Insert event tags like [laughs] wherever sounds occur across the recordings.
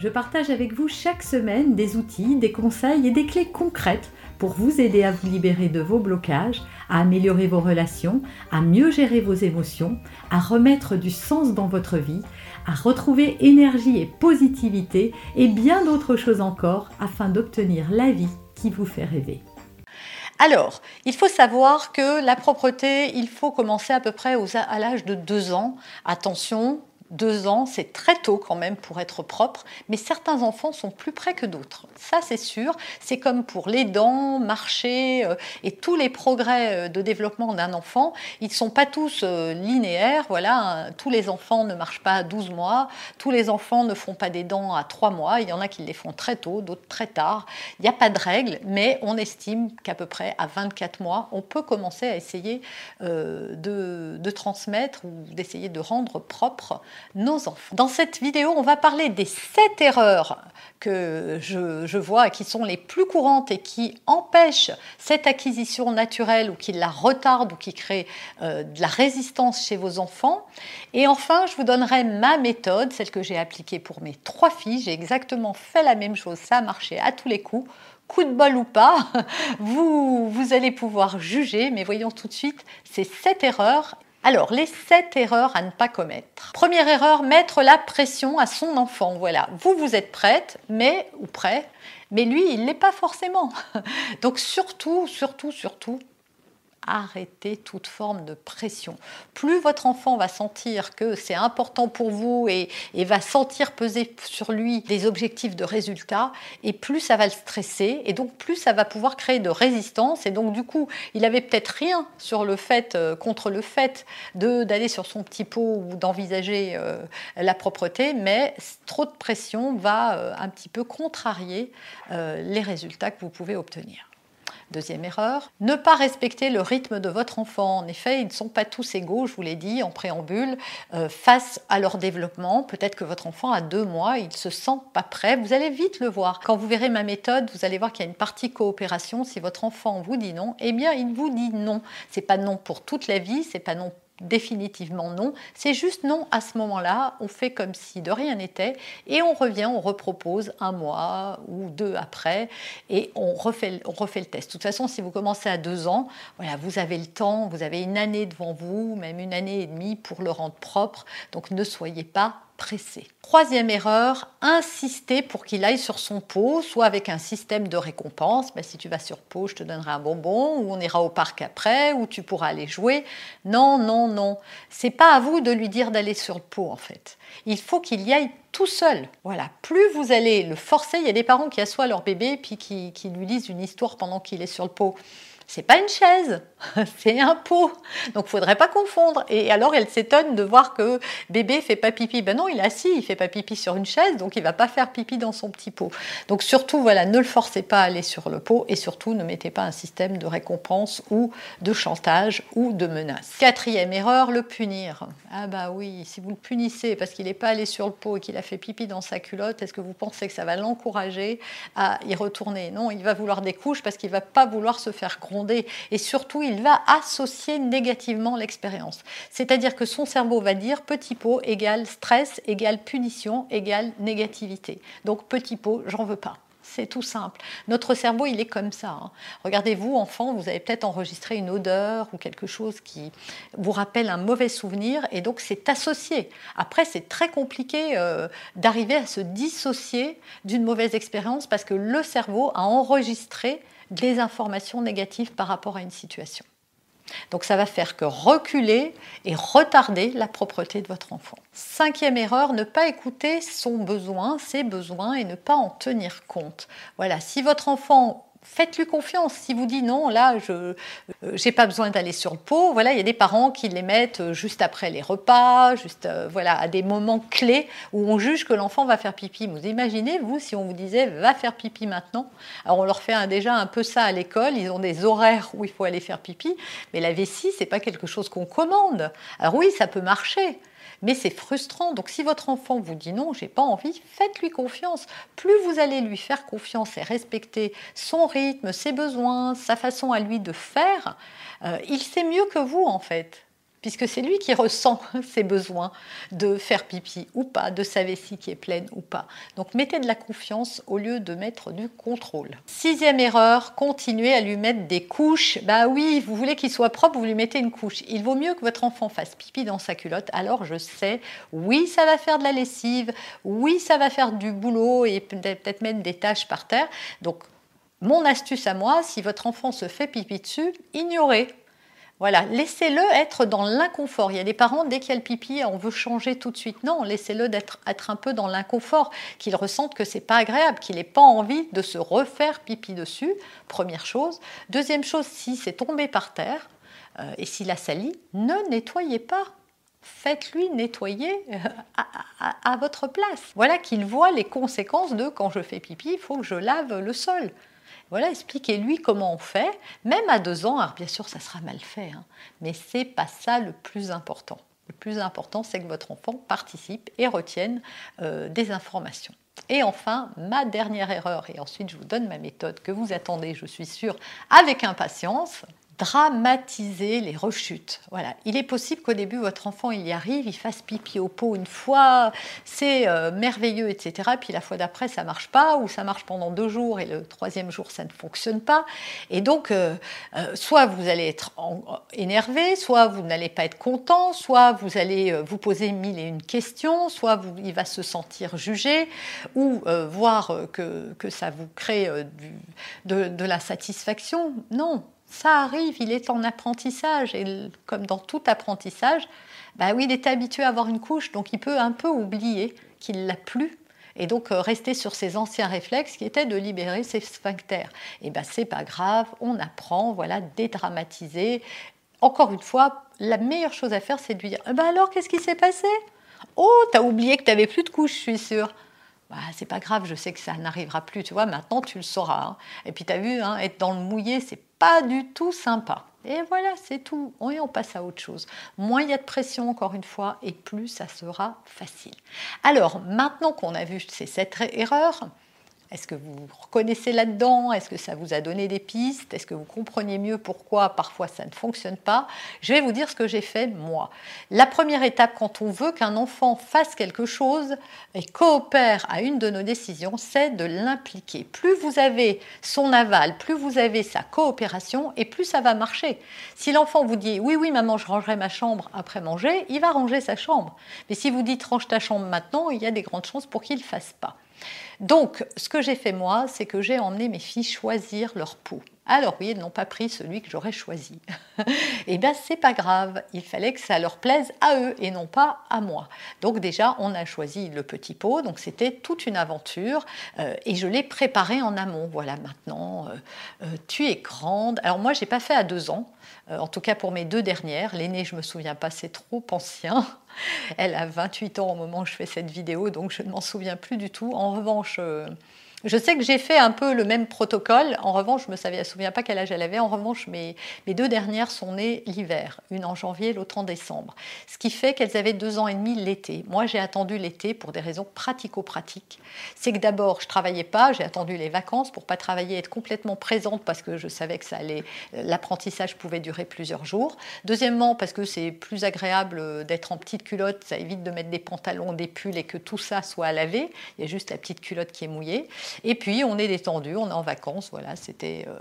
je partage avec vous chaque semaine des outils, des conseils et des clés concrètes pour vous aider à vous libérer de vos blocages, à améliorer vos relations, à mieux gérer vos émotions, à remettre du sens dans votre vie, à retrouver énergie et positivité et bien d'autres choses encore afin d'obtenir la vie qui vous fait rêver. Alors, il faut savoir que la propreté, il faut commencer à peu près à l'âge de 2 ans. Attention, deux ans, c'est très tôt quand même pour être propre, mais certains enfants sont plus près que d'autres. Ça, c'est sûr. C'est comme pour les dents, marcher euh, et tous les progrès euh, de développement d'un enfant. Ils ne sont pas tous euh, linéaires. Voilà, tous les enfants ne marchent pas à 12 mois, tous les enfants ne font pas des dents à 3 mois. Il y en a qui les font très tôt, d'autres très tard. Il n'y a pas de règle, mais on estime qu'à peu près à 24 mois, on peut commencer à essayer de transmettre ou d'essayer de rendre propre nos enfants. Dans cette vidéo, on va parler des 7 erreurs que je, vois qui sont les plus courantes et qui empêchent cette acquisition naturelle ou qui la retardent ou qui créent euh, de la résistance chez vos enfants. Et enfin, je vous donnerai ma méthode, celle que j'ai appliquée pour mes trois filles. J'ai exactement fait la même chose, ça a marché à tous les coups coup de bol ou pas, [laughs] vous, vous allez pouvoir juger, mais voyons tout de suite ces sept erreurs alors, les sept erreurs à ne pas commettre. Première erreur, mettre la pression à son enfant. Voilà, vous, vous êtes prête, mais, ou prêt, mais lui, il ne l'est pas forcément. [laughs] Donc, surtout, surtout, surtout, arrêtez toute forme de pression. Plus votre enfant va sentir que c'est important pour vous et, va sentir peser sur lui des objectifs de résultats, et plus ça va le stresser, et donc plus ça va pouvoir créer de résistance. Et donc du coup, il avait peut-être rien sur le fait, euh, contre le fait d'aller sur son petit pot ou d'envisager euh, la propreté, mais trop de pression va euh, un petit peu contrarier les résultats que vous pouvez obtenir. Deuxième erreur, ne pas respecter le rythme de votre enfant. En effet, ils ne sont pas tous égaux, je vous l'ai dit en préambule, euh, face à leur développement. Peut-être que votre enfant a deux mois, il ne se sent pas prêt. Vous allez vite le voir. Quand vous verrez ma méthode, vous allez voir qu'il y a une partie coopération. Si votre enfant vous dit non, eh bien, il vous dit non. C'est pas non pour toute la vie, c'est pas non définitivement non. C'est juste non à ce moment-là. On fait comme si de rien n'était et on revient, on repropose un mois ou deux après et on refait, on refait le test. De toute façon, si vous commencez à deux ans, voilà, vous avez le temps, vous avez une année devant vous, même une année et demie pour le rendre propre. Donc ne soyez pas pressé. Troisième erreur, insister pour qu'il aille sur son pot, soit avec un système de récompense. Ben, si tu vas sur pot, je te donnerai un bonbon, ou on ira au parc après, ou tu pourras aller jouer. Non, non, non. C'est pas à vous de lui dire d'aller sur le pot en fait. Il faut qu'il y aille tout seul. Voilà. Plus vous allez le forcer, il y a des parents qui assoient leur bébé puis qui, qui lui lisent une histoire pendant qu'il est sur le pot c'est pas une chaise, [laughs] c'est un pot. Donc faudrait pas confondre. Et alors elle s'étonne de voir que bébé fait pas pipi. Ben non, il est assis, il fait pas pipi sur une chaise, donc il va pas faire pipi dans son petit pot. Donc surtout voilà, ne le forcez pas à aller sur le pot et surtout ne mettez pas un système de récompense ou de chantage ou de menace. Quatrième erreur, le punir. Ah bah oui, si vous le punissez parce qu'il n'est pas allé sur le pot et qu'il a fait pipi dans sa culotte, est-ce que vous pensez que ça va l'encourager à y retourner? Non, il va vouloir des couches parce qu'il va pas vouloir se faire gronder et surtout il va associer négativement l'expérience. C'est-à-dire que son cerveau va dire petit pot égale stress égale punition égale négativité. Donc petit pot, j'en veux pas. C'est tout simple. Notre cerveau, il est comme ça. Hein. Regardez-vous, enfant, vous avez peut-être enregistré une odeur ou quelque chose qui vous rappelle un mauvais souvenir, et donc c'est associé. Après, c'est très compliqué euh, d'arriver à se dissocier d'une mauvaise expérience parce que le cerveau a enregistré des informations négatives par rapport à une situation. Donc ça va faire que reculer et retarder la propreté de votre enfant. Cinquième erreur, ne pas écouter son besoin, ses besoins et ne pas en tenir compte. Voilà, si votre enfant faites-lui confiance. Si vous dit non, là, je n'ai pas besoin d'aller sur le pot, voilà, il y a des parents qui les mettent juste après les repas, juste voilà, à des moments clés où on juge que l'enfant va faire pipi. Vous imaginez, vous, si on vous disait va faire pipi maintenant Alors on leur fait déjà un peu ça à l'école, ils ont des horaires où il faut aller faire pipi, mais la vessie, c'est pas quelque chose qu'on commande. Alors oui, ça peut marcher, mais c'est frustrant. Donc si votre enfant vous dit non, j'ai pas envie, faites-lui confiance. Plus vous allez lui faire confiance et respecter son rythme, ses besoins, sa façon à lui de faire, euh, il sait mieux que vous en fait puisque c'est lui qui ressent [laughs] ses besoins de faire pipi ou pas, de sa vessie qui est pleine ou pas. Donc mettez de la confiance au lieu de mettre du contrôle. Sixième erreur, continuez à lui mettre des couches. Bah oui, vous voulez qu'il soit propre, vous lui mettez une couche. Il vaut mieux que votre enfant fasse pipi dans sa culotte. Alors je sais, oui, ça va faire de la lessive, oui, ça va faire du boulot et peut-être mettre des taches par terre. Donc mon astuce à moi, si votre enfant se fait pipi dessus, ignorez. Voilà, laissez-le être dans l'inconfort. Il y a des parents, dès qu'il y a le pipi, on veut changer tout de suite. Non, laissez-le être, un peu dans l'inconfort, qu'il ressente que c'est pas agréable, qu'il n'ait pas envie de se refaire pipi dessus. Première chose. Deuxième chose, si c'est tombé par terre euh, et s'il a sali, ne nettoyez pas. Faites-lui nettoyer euh, à, à votre place. Voilà qu'il voit les conséquences de quand je fais pipi, il faut que je lave le sol. Voilà, expliquez-lui comment on fait, même à deux ans. Alors bien sûr, ça sera mal fait, hein, mais c'est pas ça le plus important. Le plus important, c'est que votre enfant participe et retienne euh, des informations. Et enfin, ma dernière erreur, et ensuite je vous donne ma méthode que vous attendez, je suis sûre, avec impatience, dramatiser les rechutes. Voilà, il est possible qu'au début votre enfant il y arrive, il fasse pipi au pot une fois, c'est euh, merveilleux, etc. Puis la fois d'après ça marche pas, ou ça marche pendant deux jours et le troisième jour ça ne fonctionne pas. Et donc euh, euh, soit vous allez être énervé, soit vous n'allez pas être content, soit vous allez vous poser mille et une questions, soit vous, il va se sentir jugé, ou voir que, que, ça vous crée de, de la satisfaction. Non, ça arrive, il est en apprentissage. Et comme dans tout apprentissage, bah oui, il est habitué à avoir une couche, donc il peut un peu oublier qu'il l'a plus. Et donc euh, rester sur ses anciens réflexes qui étaient de libérer ses sphincters. Et ben c'est pas grave, on apprend, voilà, dédramatiser. Encore une fois, la meilleure chose à faire, c'est de lui dire bah alors, qu'est-ce qui s'est passé? Oh, t'as oublié que t'avais plus de couche, je suis sûre. Bah, c'est pas grave, je sais que ça n'arrivera plus, tu vois, maintenant tu le sauras. Hein. Et puis tu as vu, hein, être dans le mouillé, c'est pas du tout sympa. Et voilà, c'est tout. On passe à autre chose. Moins il y a de pression, encore une fois, et plus ça sera facile. Alors, maintenant qu'on a vu ces sept erreurs, est-ce que vous reconnaissez là-dedans? Est-ce que ça vous a donné des pistes? Est-ce que vous comprenez mieux pourquoi parfois ça ne fonctionne pas? Je vais vous dire ce que j'ai fait moi. La première étape quand on veut qu'un enfant fasse quelque chose et coopère à une de nos décisions, c'est de l'impliquer. Plus vous avez son aval, plus vous avez sa coopération et plus ça va marcher. Si l'enfant vous dit oui, oui, maman, je rangerai ma chambre après manger, il va ranger sa chambre. Mais si vous dites range ta chambre maintenant, il y a des grandes chances pour qu'il ne fasse pas. Donc, ce que j'ai fait moi, c'est que j'ai emmené mes filles choisir leur pot. Alors oui, elles n'ont pas pris celui que j'aurais choisi. [laughs] Eh bien, c'est pas grave. Il fallait que ça leur plaise à eux et non pas à moi. Donc déjà, on a choisi le petit pot. Donc c'était toute une aventure euh, et je l'ai préparé en amont. Voilà, maintenant, euh, euh, tu es grande. Alors moi, j'ai pas fait à deux ans. en tout cas pour mes deux dernières. L'aînée, je me souviens pas, c'est trop ancien. Elle a 28 ans au moment où je fais cette vidéo, donc je ne m'en souviens plus du tout. En revanche, euh, je sais que j'ai fait un peu le même protocole. En revanche, je ne me souviens pas quel âge elle avait. En revanche, mes, mes deux dernières sont nées l'hiver, une en janvier, l'autre en décembre. Ce qui fait qu'elles avaient deux ans et demi l'été. Moi, j'ai attendu l'été pour des raisons pratico-pratiques. C'est que d'abord, je travaillais pas. J'ai attendu les vacances pour pas travailler, être complètement présente parce que je savais que ça allait, l'apprentissage pouvait durer plusieurs jours. Deuxièmement, parce que c'est plus agréable d'être en petite culotte. Ça évite de mettre des pantalons, des pulls et que tout ça soit à laver. Il y a juste la petite culotte qui est mouillée. Et puis on est détendu, on est en vacances, voilà, c'était euh,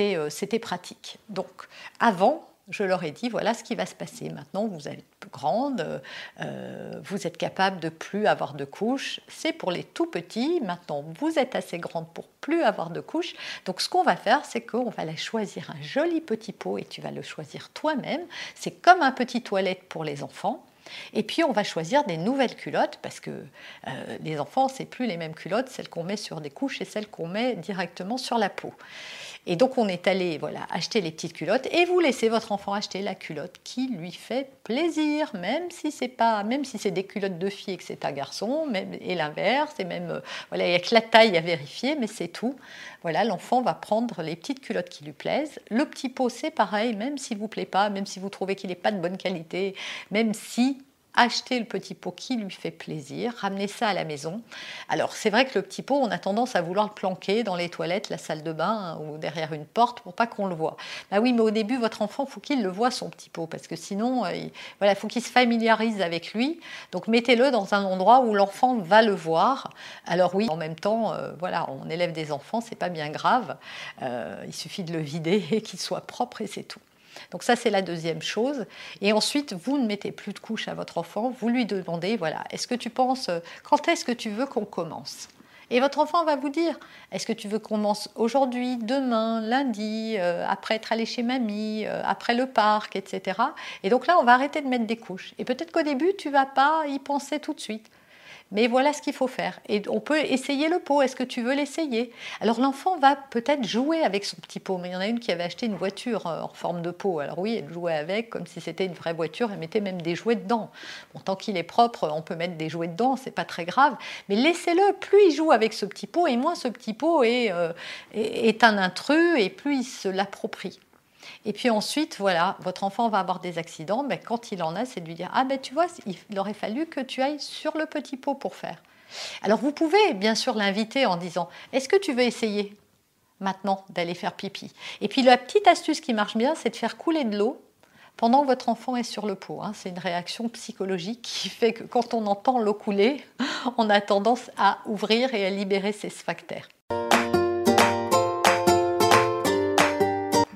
euh, c'était pratique. Donc avant, je leur ai dit voilà ce qui va se passer. Maintenant, vous êtes grande, euh, vous êtes capable de plus avoir de couches. C'est pour les tout petits. Maintenant, vous êtes assez grande pour plus avoir de couches. Donc, ce qu'on va faire, c'est qu'on va aller choisir un joli petit pot et tu vas le choisir toi-même. C'est comme un petit toilette pour les enfants. Et puis on va choisir des nouvelles culottes parce que euh, les enfants, c'est plus les mêmes culottes, celles qu'on met sur des couches et celles qu'on met directement sur la peau. Et donc on est allé voilà, acheter les petites culottes et vous laissez votre enfant acheter la culotte qui lui fait plaisir, même si c'est pas, même si c'est des culottes de fille et que c'est un garçon, et l'inverse, et même euh, voilà, il n'y a que la taille à vérifier, mais c'est tout. Voilà, l'enfant va prendre les petites culottes qui lui plaisent. Le petit pot, c'est pareil, même s'il vous plaît pas, même si vous trouvez qu'il n'est pas de bonne qualité, même si acheter le petit pot qui lui fait plaisir, ramener ça à la maison. Alors c'est vrai que le petit pot, on a tendance à vouloir le planquer dans les toilettes, la salle de bain ou derrière une porte pour pas qu'on le voit. Bah oui, mais au début, votre enfant, faut qu'il le voit son petit pot parce que sinon, euh, il, voilà, faut qu'il se familiarise avec lui. Donc mettez-le dans un endroit où l'enfant va le voir. Alors oui, en même temps, euh, voilà, on élève des enfants, c'est pas bien grave. Euh, il suffit de le vider [laughs] et qu'il soit propre et c'est tout. Donc ça, c'est la deuxième chose. Et ensuite, vous ne mettez plus de couches à votre enfant, vous lui demandez, voilà, est-ce que tu penses, euh, quand est-ce que tu veux qu'on commence? Et votre enfant va vous dire, est-ce que tu veux qu'on commence aujourd'hui, demain, lundi, euh, après être allé chez mamie, euh, après le parc, etc. Et donc là, on va arrêter de mettre des couches. Et peut-être qu'au début, tu vas pas y penser tout de suite. Mais voilà ce qu'il faut faire. Et on peut essayer le pot. Est-ce que tu veux l'essayer? Alors l'enfant va peut-être jouer avec son petit pot. Mais il y en a une qui avait acheté une voiture euh, en forme de pot. Alors oui, elle jouait avec comme si c'était une vraie voiture. Elle mettait même des jouets dedans. Bon, tant qu'il est propre, on peut mettre des jouets dedans. C'est pas très grave. Mais laissez-le. Plus il joue avec ce petit pot, et moins ce petit pot est, euh, est un intrus, et plus il se l'approprie. Et puis ensuite, voilà, votre enfant va avoir des accidents. Mais quand il en a, c'est de lui dire Ah ben tu vois, il aurait fallu que tu ailles sur le petit pot pour faire. Alors vous pouvez bien sûr l'inviter en disant Est-ce que tu veux essayer maintenant d'aller faire pipi? Et puis la petite astuce qui marche bien, c'est de faire couler de l'eau pendant que votre enfant est sur le pot. Hein. C'est une réaction psychologique qui fait que quand on entend l'eau couler, [laughs] on a tendance à ouvrir et à libérer ses sphincters.